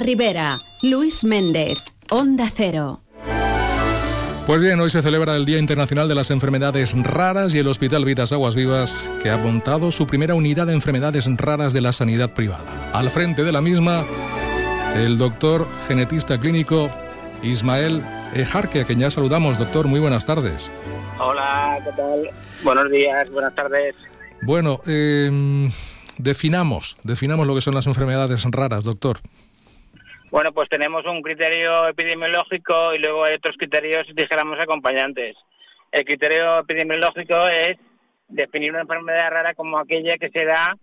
Rivera, Luis Méndez, Onda Cero. Pues bien, hoy se celebra el Día Internacional de las Enfermedades Raras y el Hospital Vitas Aguas Vivas, que ha montado su primera unidad de enfermedades raras de la sanidad privada. Al frente de la misma, el doctor genetista clínico Ismael Ejarque, a quien ya saludamos. Doctor, muy buenas tardes. Hola, ¿qué tal? Buenos días, buenas tardes. Bueno, eh, definamos, definamos lo que son las enfermedades raras, doctor. Bueno, pues tenemos un criterio epidemiológico y luego hay otros criterios, dijéramos, acompañantes. El criterio epidemiológico es definir una enfermedad rara como aquella que se da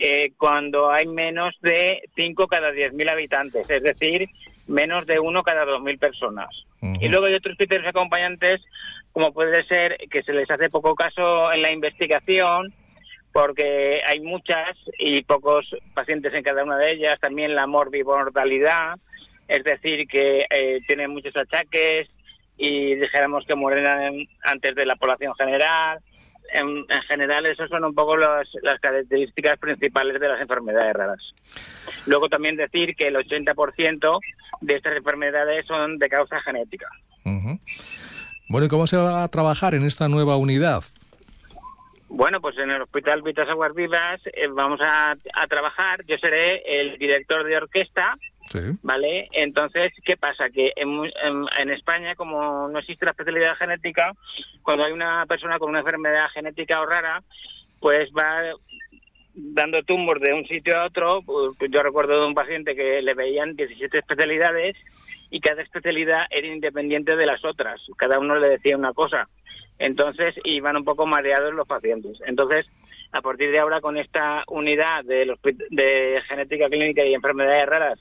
eh, cuando hay menos de 5 cada 10.000 habitantes, es decir, menos de 1 cada 2.000 personas. Y luego hay otros criterios acompañantes, como puede ser que se les hace poco caso en la investigación, porque hay muchas y pocos pacientes en cada una de ellas, también la morbimortalidad, es decir, que eh, tienen muchos achaques y dijéramos que mueren antes de la población general. En, general, esas son un poco las características principales de las enfermedades raras. Luego también decir que el 80% de estas enfermedades son de causa genética. Bueno, ¿y cómo se va a trabajar en esta nueva unidad? Bueno, pues en el Hospital Vitas Aguas Vivas eh, vamos a, trabajar. Yo seré el director de orquesta, ¿vale? Entonces, ¿qué pasa? Que en, España, como no existe la especialidad genética, cuando hay una persona con una enfermedad genética o rara, pues va dando tumores de un sitio a otro. Pues yo recuerdo de un paciente que le veían 17 especialidades y cada especialidad era independiente de las otras. Cada uno le decía una cosa. Entonces iban un poco mareados los pacientes. Entonces, a partir de ahora, con esta unidad de, de genética clínica y enfermedades raras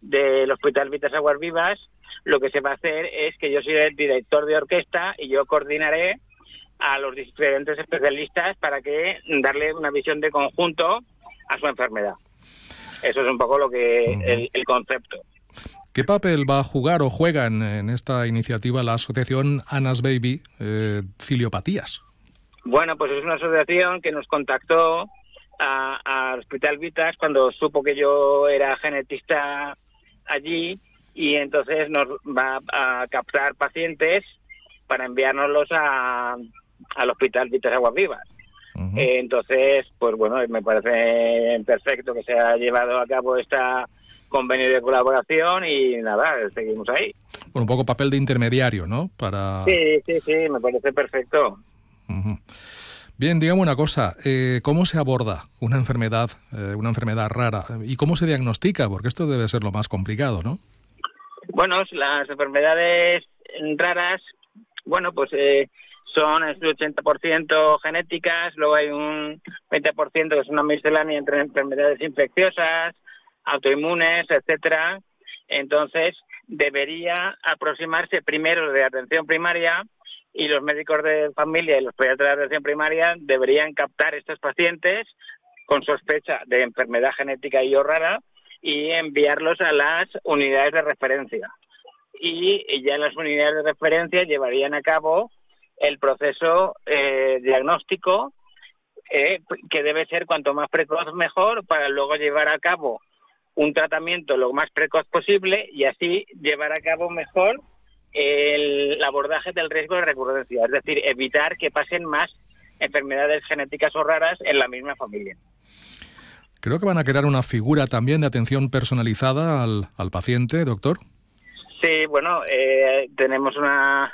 del Hospital Vitas Aguas Vivas, lo que se va a hacer es que yo soy el director de orquesta y yo coordinaré a los diferentes especialistas para que darle una visión de conjunto a su enfermedad. Eso es un poco lo que el concepto. ¿Qué papel va a jugar o juega en, esta iniciativa la asociación Anas Baby eh, Ciliopatías? Bueno, pues es una asociación que nos contactó al Hospital Vitas cuando supo que yo era genetista allí y entonces nos va a captar pacientes para enviárnoslos a, al Hospital Vitas Aguas Vivas. Eh, entonces, pues bueno, me parece perfecto que se haya llevado a cabo esta convenio de colaboración y nada, seguimos ahí. Bueno, un poco papel de intermediario, ¿no? Para... Sí, sí, sí, me parece perfecto. Bien, digamos una cosa, eh, ¿cómo se aborda una enfermedad, eh, una enfermedad rara y cómo se diagnostica? Porque esto debe ser lo más complicado, ¿no? Bueno, las enfermedades raras, bueno, pues eh, son el 80% genéticas, luego hay un 20% que es una miscelánea entre enfermedades infecciosas, autoinmunes, etcétera. Entonces, debería aproximarse primero de atención primaria y los médicos de familia y los pediatras de atención primaria deberían captar estos pacientes con sospecha de enfermedad genética y o rara y enviarlos a las unidades de referencia. Y ya las unidades de referencia llevarían a cabo el proceso eh, diagnóstico, eh, que debe ser cuanto más precoz mejor, para luego llevar a cabo un tratamiento lo más precoz posible y así llevar a cabo mejor el abordaje del riesgo de recurrencia, es decir, evitar que pasen más enfermedades genéticas o raras en la misma familia. Creo que van a crear una figura también de atención personalizada al, paciente, doctor. Sí, bueno, eh, tenemos una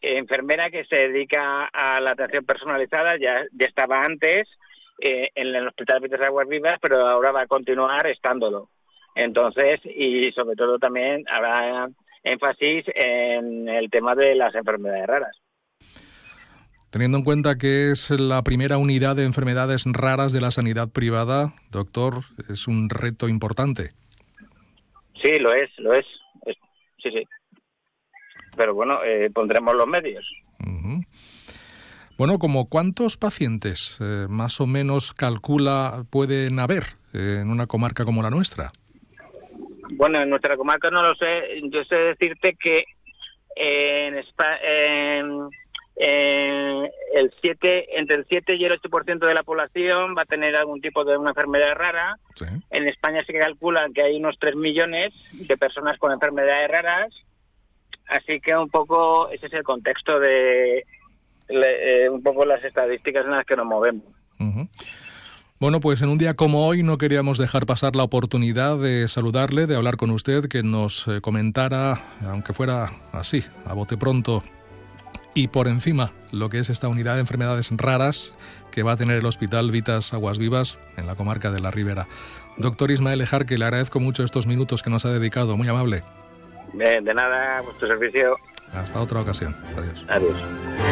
enfermera que se dedica a la atención personalizada, ya, ya estaba antes, eh, en el Hospital de Aguas Vivas, pero ahora va a continuar estándolo. Entonces, y sobre todo también habrá énfasis en el tema de las enfermedades raras. Teniendo en cuenta que es la primera unidad de enfermedades raras de la sanidad privada, doctor, es un reto importante. Sí, lo es, lo es. sí, sí. Pero bueno, eh, pondremos los medios. Bueno, como cuántos pacientes eh, más o menos calcula pueden haber eh, en una comarca como la nuestra? Bueno, en nuestra comarca no lo sé. Yo sé decirte que en, eh, el 7, entre el 7 y el 8% de la población va a tener algún tipo de una enfermedad rara. En España se calcula que hay unos 3 millones de personas con enfermedades raras. Así que un poco ese es el contexto de eh, un poco las estadísticas en las que nos movemos. Bueno, pues en un día como hoy no queríamos dejar pasar la oportunidad de saludarle, de hablar con usted, que nos eh, comentara, aunque fuera así, a bote pronto, y por encima lo que es esta unidad de enfermedades raras que va a tener el Hospital Vitas Aguas Vivas en la comarca de la Ribera. Doctor Ismael Ejar, que le agradezco mucho estos minutos que nos ha dedicado, muy amable. de nada, a vuestro servicio. Hasta otra ocasión. Adiós. Adiós.